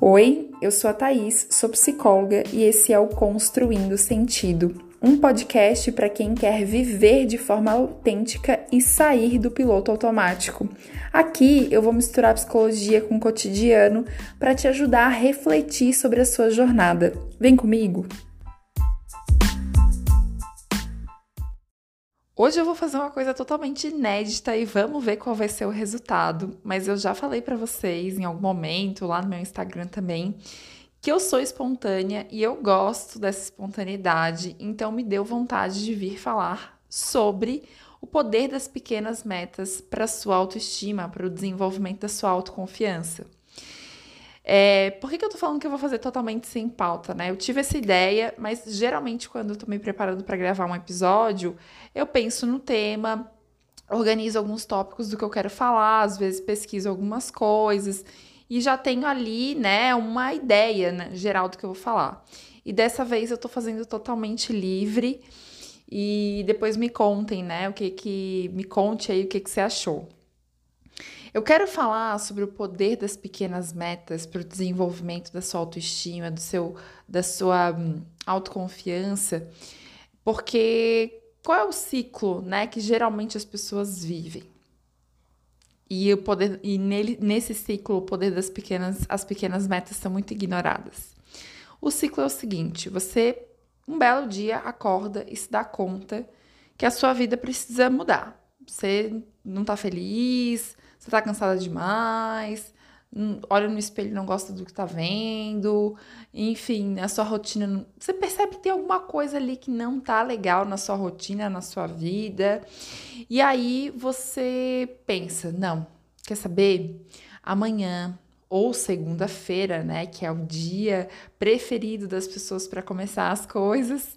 Oi, eu sou a Thaís, sou psicóloga e esse é o Construindo Sentido, um podcast para quem quer viver de forma autêntica e sair do piloto automático. Aqui eu vou misturar psicologia com o cotidiano para te ajudar a refletir sobre a sua jornada. Vem comigo! Hoje eu vou fazer uma coisa totalmente inédita e vamos ver qual vai ser o resultado. Mas eu já falei para vocês em algum momento, lá no meu Instagram também, que eu sou espontânea e eu gosto dessa espontaneidade, então me deu vontade de vir falar sobre o poder das pequenas metas para sua autoestima, para o desenvolvimento da sua autoconfiança. É, por que, que eu tô falando que eu vou fazer totalmente sem pauta, né? Eu tive essa ideia, mas geralmente quando eu tô me preparando para gravar um episódio, eu penso no tema, organizo alguns tópicos do que eu quero falar, às vezes pesquiso algumas coisas e já tenho ali, né, uma ideia né, geral do que eu vou falar. E dessa vez eu tô fazendo totalmente livre e depois me contem, né, o que que me conte aí o que que você achou. Eu quero falar sobre o poder das pequenas metas para o desenvolvimento da sua autoestima, do seu, da sua hum, autoconfiança, porque qual é o ciclo, né, que geralmente as pessoas vivem? E o poder e nele, nesse ciclo o poder das pequenas as pequenas metas são muito ignoradas. O ciclo é o seguinte: você um belo dia acorda e se dá conta que a sua vida precisa mudar. Você não está feliz, você tá cansada demais, olha no espelho e não gosta do que tá vendo, enfim, a sua rotina. Você percebe que tem alguma coisa ali que não tá legal na sua rotina, na sua vida. E aí você pensa: não, quer saber? Amanhã ou segunda-feira, né, que é o dia preferido das pessoas para começar as coisas,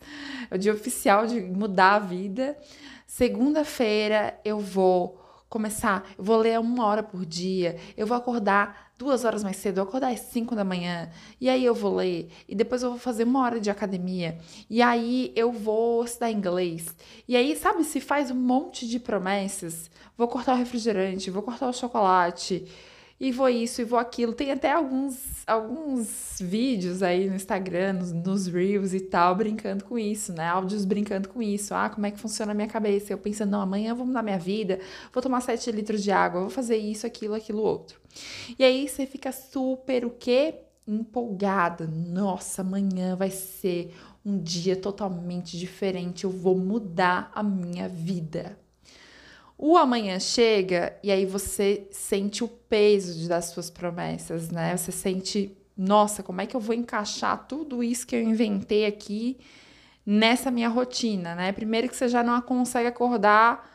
é o dia oficial de mudar a vida. Segunda-feira eu vou começar, eu vou ler uma hora por dia, eu vou acordar duas horas mais cedo, eu vou acordar às cinco da manhã, e aí eu vou ler, e depois eu vou fazer uma hora de academia, e aí eu vou estudar inglês. E aí, sabe, se faz um monte de promessas, vou cortar o refrigerante, vou cortar o chocolate, e vou isso, e vou aquilo. Tem até alguns, alguns vídeos aí no Instagram, nos, nos Reels e tal, brincando com isso, né? Áudios brincando com isso. Ah, como é que funciona a minha cabeça? Eu pensando, não, amanhã eu vou mudar minha vida, vou tomar 7 litros de água, vou fazer isso, aquilo, aquilo, outro. E aí você fica super o quê? Empolgada. Nossa, amanhã vai ser um dia totalmente diferente, eu vou mudar a minha vida. O amanhã chega e aí você sente o peso das suas promessas, né? Você sente, nossa, como é que eu vou encaixar tudo isso que eu inventei aqui nessa minha rotina, né? Primeiro que você já não consegue acordar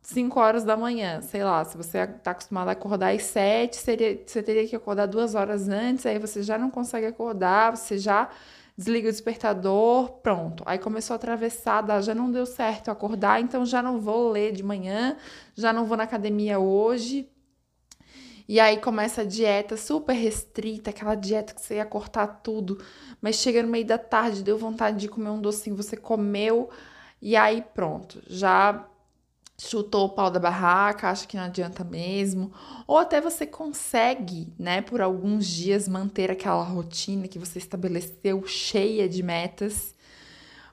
5 horas da manhã, sei lá, se você está acostumado a acordar às 7, seria, você teria que acordar duas horas antes, aí você já não consegue acordar, você já desliga o despertador, pronto. Aí começou a atravessar, já não deu certo acordar, então já não vou ler de manhã, já não vou na academia hoje. E aí começa a dieta super restrita, aquela dieta que você ia cortar tudo, mas chega no meio da tarde, deu vontade de comer um docinho, você comeu, e aí pronto, já chutou o pau da barraca, acha que não adianta mesmo, ou até você consegue, né, por alguns dias manter aquela rotina que você estabeleceu cheia de metas,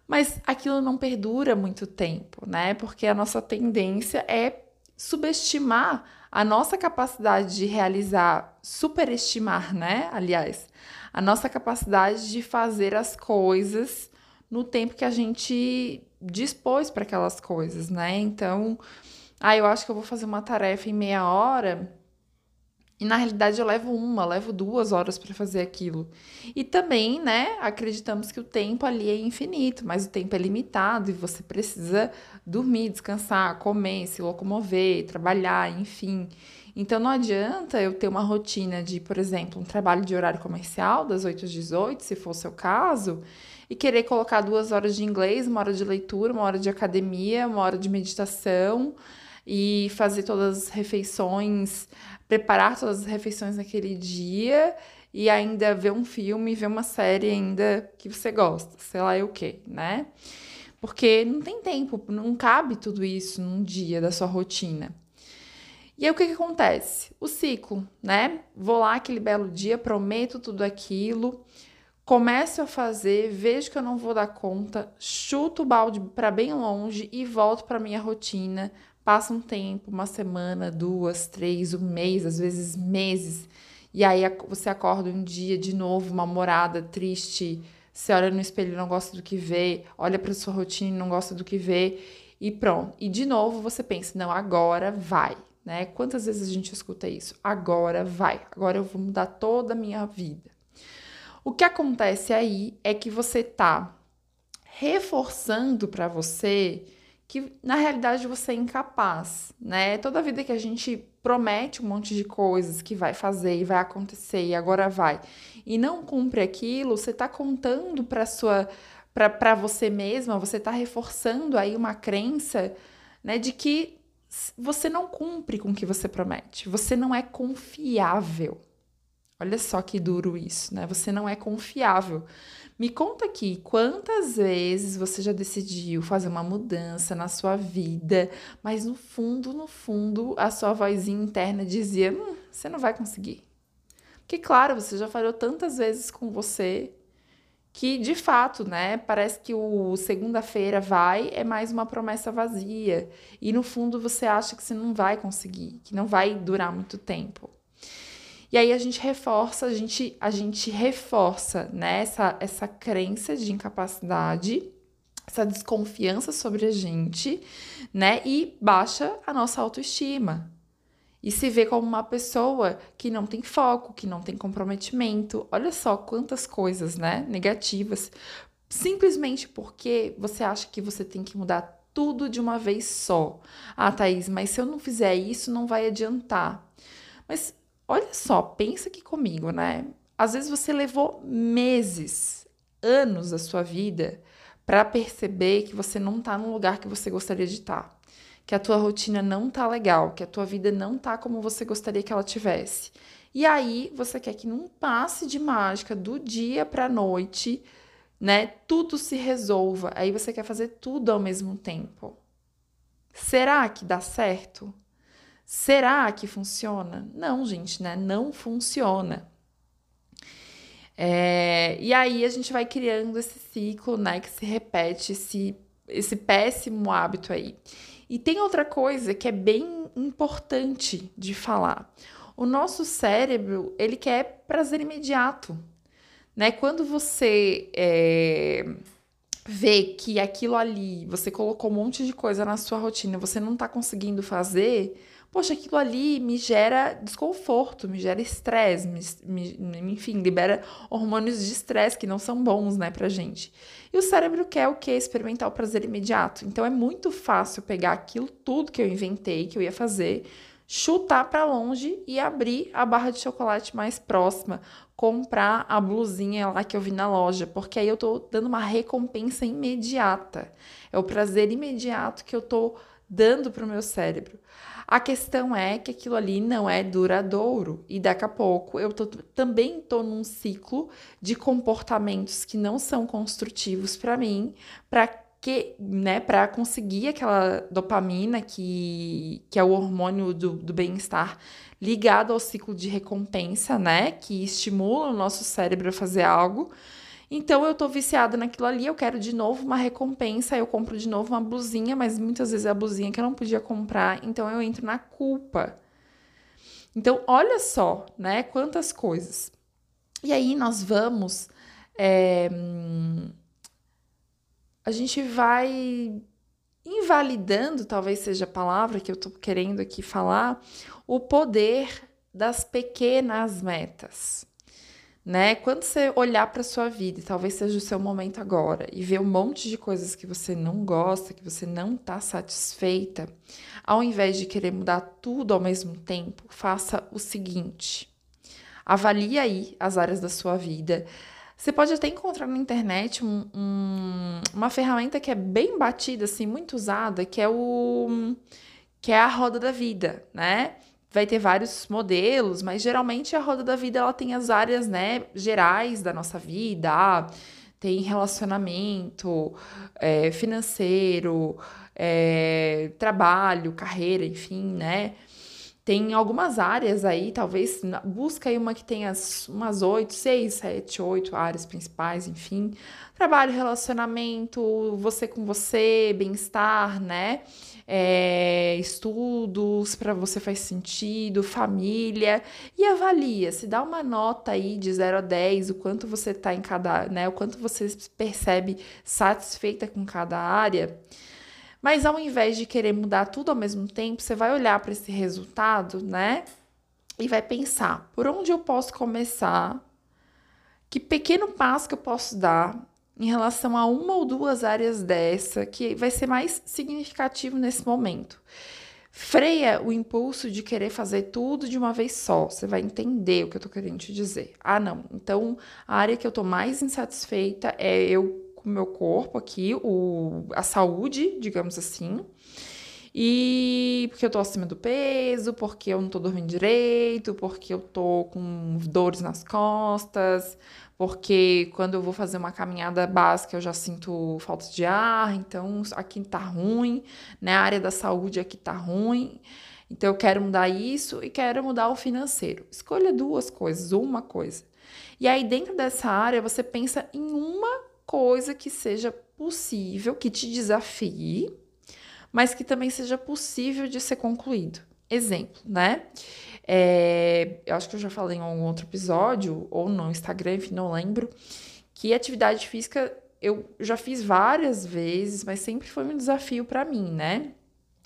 mas aquilo não perdura muito tempo, né? Porque a nossa tendência é subestimar a nossa capacidade de realizar, superestimar, né? Aliás, a nossa capacidade de fazer as coisas no tempo que a gente dispôs para aquelas coisas, né? Então, ah, eu acho que eu vou fazer uma tarefa em meia hora. E na realidade eu levo uma, levo duas horas para fazer aquilo. E também, né, acreditamos que o tempo ali é infinito, mas o tempo é limitado e você precisa dormir, descansar, comer, se locomover, trabalhar, enfim. Então não adianta eu ter uma rotina de, por exemplo, um trabalho de horário comercial das 8 às 18, se for o seu caso, e querer colocar duas horas de inglês, uma hora de leitura, uma hora de academia, uma hora de meditação e fazer todas as refeições, preparar todas as refeições naquele dia e ainda ver um filme, ver uma série ainda que você gosta, sei lá o que, né? Porque não tem tempo, não cabe tudo isso num dia da sua rotina. E aí o que, que acontece? O ciclo, né? Vou lá aquele belo dia, prometo tudo aquilo, começo a fazer, vejo que eu não vou dar conta, chuto o balde para bem longe e volto para minha rotina. Passa um tempo, uma semana, duas, três, um mês, às vezes meses. E aí você acorda um dia de novo, uma morada triste, você olha no espelho e não gosta do que vê, olha para sua rotina e não gosta do que vê, e pronto. E de novo você pensa: não, agora vai, né? Quantas vezes a gente escuta isso? Agora vai, agora eu vou mudar toda a minha vida. O que acontece aí é que você tá reforçando para você que na realidade você é incapaz, né? Toda vida que a gente promete um monte de coisas que vai fazer e vai acontecer e agora vai e não cumpre aquilo, você está contando para sua para você mesma, você está reforçando aí uma crença, né, de que você não cumpre com o que você promete. Você não é confiável. Olha só que duro isso, né? Você não é confiável. Me conta aqui, quantas vezes você já decidiu fazer uma mudança na sua vida, mas no fundo, no fundo, a sua vozinha interna dizia: hum, você não vai conseguir. Porque, claro, você já falhou tantas vezes com você que, de fato, né, parece que o segunda-feira vai é mais uma promessa vazia. E, no fundo, você acha que você não vai conseguir, que não vai durar muito tempo. E aí a gente reforça, a gente, a gente reforça né, essa, essa crença de incapacidade, essa desconfiança sobre a gente, né? E baixa a nossa autoestima. E se vê como uma pessoa que não tem foco, que não tem comprometimento. Olha só quantas coisas, né? Negativas. Simplesmente porque você acha que você tem que mudar tudo de uma vez só. Ah, Thaís, mas se eu não fizer isso, não vai adiantar. Mas Olha só, pensa aqui comigo, né? Às vezes você levou meses, anos da sua vida para perceber que você não está no lugar que você gostaria de estar, tá, que a tua rotina não tá legal, que a tua vida não tá como você gostaria que ela tivesse. E aí você quer que num passe de mágica do dia para noite, né, tudo se resolva. Aí você quer fazer tudo ao mesmo tempo. Será que dá certo? Será que funciona? Não, gente, né? Não funciona. É, e aí a gente vai criando esse ciclo, né? Que se repete, esse, esse péssimo hábito aí. E tem outra coisa que é bem importante de falar. O nosso cérebro, ele quer prazer imediato, né? Quando você é, vê que aquilo ali, você colocou um monte de coisa na sua rotina, você não tá conseguindo fazer, poxa, aquilo ali me gera desconforto, me gera estresse, me, me, enfim, libera hormônios de estresse que não são bons, né, pra gente. E o cérebro quer o quê? Experimentar o prazer imediato. Então é muito fácil pegar aquilo tudo que eu inventei, que eu ia fazer, chutar para longe e abrir a barra de chocolate mais próxima, comprar a blusinha lá que eu vi na loja, porque aí eu tô dando uma recompensa imediata. É o prazer imediato que eu tô dando para o meu cérebro. A questão é que aquilo ali não é duradouro e daqui a pouco eu tô, também estou num ciclo de comportamentos que não são construtivos para mim, para que, né, para conseguir aquela dopamina que, que é o hormônio do, do bem-estar ligado ao ciclo de recompensa, né, que estimula o nosso cérebro a fazer algo. Então eu tô viciada naquilo ali, eu quero de novo uma recompensa, eu compro de novo uma blusinha, mas muitas vezes é a blusinha que eu não podia comprar, então eu entro na culpa. Então, olha só, né? Quantas coisas. E aí nós vamos. É, a gente vai invalidando, talvez seja a palavra que eu tô querendo aqui falar, o poder das pequenas metas né? Quando você olhar para sua vida, e talvez seja o seu momento agora, e ver um monte de coisas que você não gosta, que você não está satisfeita, ao invés de querer mudar tudo ao mesmo tempo, faça o seguinte: avalie aí as áreas da sua vida. Você pode até encontrar na internet um, um, uma ferramenta que é bem batida, assim, muito usada, que é o que é a roda da vida, né? Vai ter vários modelos, mas geralmente a roda da vida ela tem as áreas, né, gerais da nossa vida, tem relacionamento, é, financeiro, é, trabalho, carreira, enfim, né? Tem algumas áreas aí, talvez busca aí uma que tenha umas oito, seis, sete, oito áreas principais, enfim. Trabalho, relacionamento, você com você, bem-estar, né? É, estudos para você faz sentido, família, e avalia, se dá uma nota aí de 0 a 10, o quanto você está em cada, né? O quanto você percebe satisfeita com cada área. Mas ao invés de querer mudar tudo ao mesmo tempo, você vai olhar para esse resultado, né? E vai pensar: por onde eu posso começar? Que pequeno passo que eu posso dar em relação a uma ou duas áreas dessa que vai ser mais significativo nesse momento? Freia o impulso de querer fazer tudo de uma vez só. Você vai entender o que eu tô querendo te dizer. Ah, não. Então, a área que eu tô mais insatisfeita é eu o meu corpo aqui, o, a saúde, digamos assim. E porque eu tô acima do peso, porque eu não tô dormindo direito, porque eu tô com dores nas costas, porque quando eu vou fazer uma caminhada básica eu já sinto falta de ar, então aqui tá ruim, né? A área da saúde aqui tá ruim. Então eu quero mudar isso e quero mudar o financeiro. Escolha duas coisas, uma coisa. E aí dentro dessa área você pensa em uma coisa que seja possível, que te desafie, mas que também seja possível de ser concluído. Exemplo, né? É, eu acho que eu já falei em algum outro episódio, ou no Instagram, enfim, não lembro, que atividade física eu já fiz várias vezes, mas sempre foi um desafio para mim, né?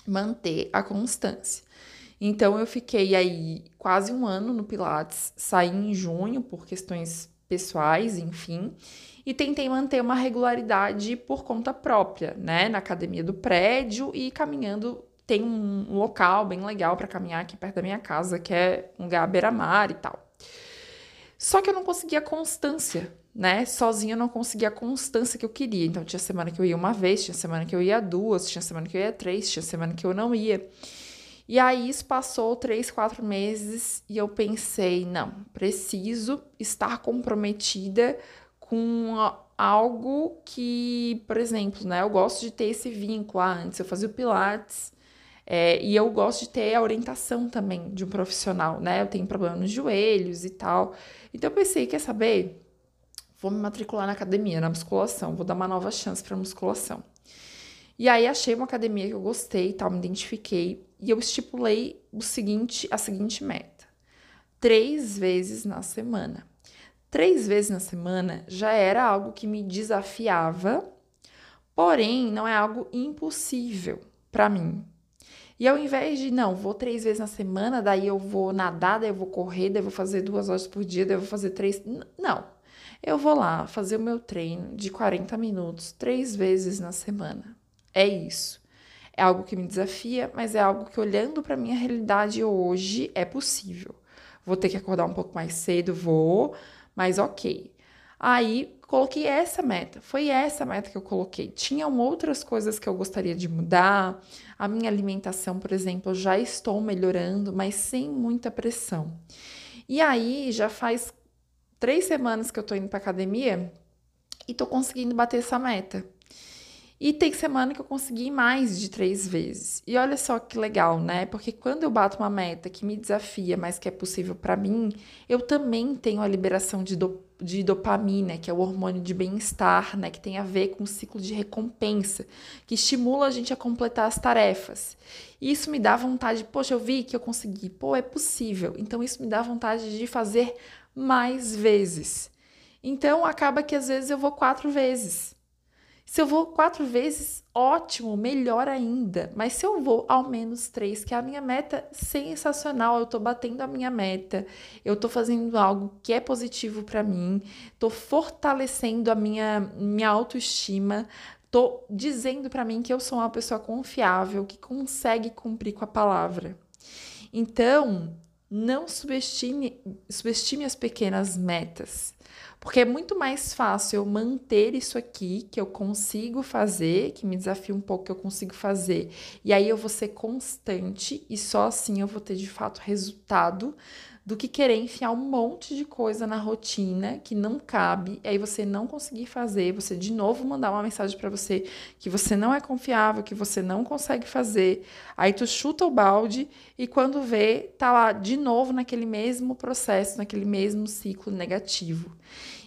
Manter a constância. Então eu fiquei aí quase um ano no Pilates, saí em junho por questões pessoais, enfim, e tentei manter uma regularidade por conta própria, né? Na academia do prédio e caminhando. Tem um local bem legal para caminhar aqui perto da minha casa, que é um lugar beira-mar e tal. Só que eu não conseguia constância, né? Sozinha eu não conseguia a constância que eu queria. Então tinha semana que eu ia uma vez, tinha semana que eu ia duas, tinha semana que eu ia três, tinha semana que eu não ia. E aí isso passou três, quatro meses e eu pensei, não, preciso estar comprometida com algo que, por exemplo, né, eu gosto de ter esse vínculo. Ah, antes eu fazia o Pilates é, e eu gosto de ter a orientação também de um profissional, né? Eu tenho problema nos joelhos e tal. Então eu pensei, quer saber? Vou me matricular na academia, na musculação, vou dar uma nova chance para musculação. E aí achei uma academia que eu gostei, tal, me identifiquei e eu estipulei o seguinte, a seguinte meta: três vezes na semana. Três vezes na semana já era algo que me desafiava, porém não é algo impossível para mim. E ao invés de, não, vou três vezes na semana, daí eu vou nadar, daí eu vou correr, daí eu vou fazer duas horas por dia, daí eu vou fazer três. Não. Eu vou lá fazer o meu treino de 40 minutos, três vezes na semana. É isso. É algo que me desafia, mas é algo que, olhando para minha realidade hoje, é possível. Vou ter que acordar um pouco mais cedo, vou, mas ok. Aí coloquei essa meta, foi essa meta que eu coloquei. Tinham outras coisas que eu gostaria de mudar. A minha alimentação, por exemplo, eu já estou melhorando, mas sem muita pressão. E aí já faz três semanas que eu tô indo pra academia e tô conseguindo bater essa meta. E tem semana que eu consegui mais de três vezes. E olha só que legal, né? Porque quando eu bato uma meta que me desafia, mas que é possível para mim, eu também tenho a liberação de, do, de dopamina, que é o hormônio de bem-estar, né? Que tem a ver com o ciclo de recompensa, que estimula a gente a completar as tarefas. E isso me dá vontade, poxa, eu vi que eu consegui, pô, é possível. Então isso me dá vontade de fazer mais vezes. Então acaba que às vezes eu vou quatro vezes. Se eu vou quatro vezes, ótimo, melhor ainda. Mas se eu vou ao menos três, que é a minha meta sensacional, eu tô batendo a minha meta, eu tô fazendo algo que é positivo para mim, tô fortalecendo a minha, minha autoestima, tô dizendo para mim que eu sou uma pessoa confiável, que consegue cumprir com a palavra. Então, não subestime, subestime as pequenas metas. Porque é muito mais fácil eu manter isso aqui, que eu consigo fazer, que me desafia um pouco, que eu consigo fazer. E aí eu vou ser constante e só assim eu vou ter de fato resultado do que querer enfiar um monte de coisa na rotina que não cabe, e aí você não conseguir fazer, você de novo mandar uma mensagem para você que você não é confiável, que você não consegue fazer. Aí tu chuta o balde e quando vê, tá lá de novo naquele mesmo processo, naquele mesmo ciclo negativo.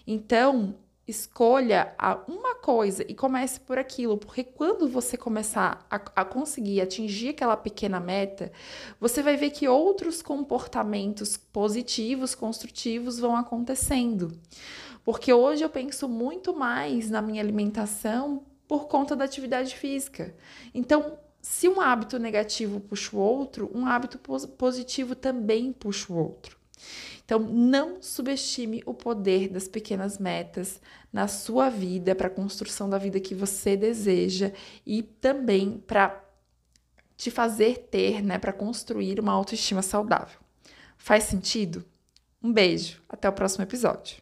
Então, escolha uma coisa e comece por aquilo, porque quando você começar a, a, conseguir atingir aquela pequena meta, você vai ver que outros comportamentos positivos, construtivos vão acontecendo. Porque hoje eu penso muito mais na minha alimentação por conta da atividade física. Então, se um hábito negativo puxa o outro, um hábito positivo também puxa o outro. Então, não subestime o poder das pequenas metas na sua vida, para a construção da vida que você deseja e também para te fazer ter, né, para construir uma autoestima saudável. Faz sentido? Um beijo, até o próximo episódio.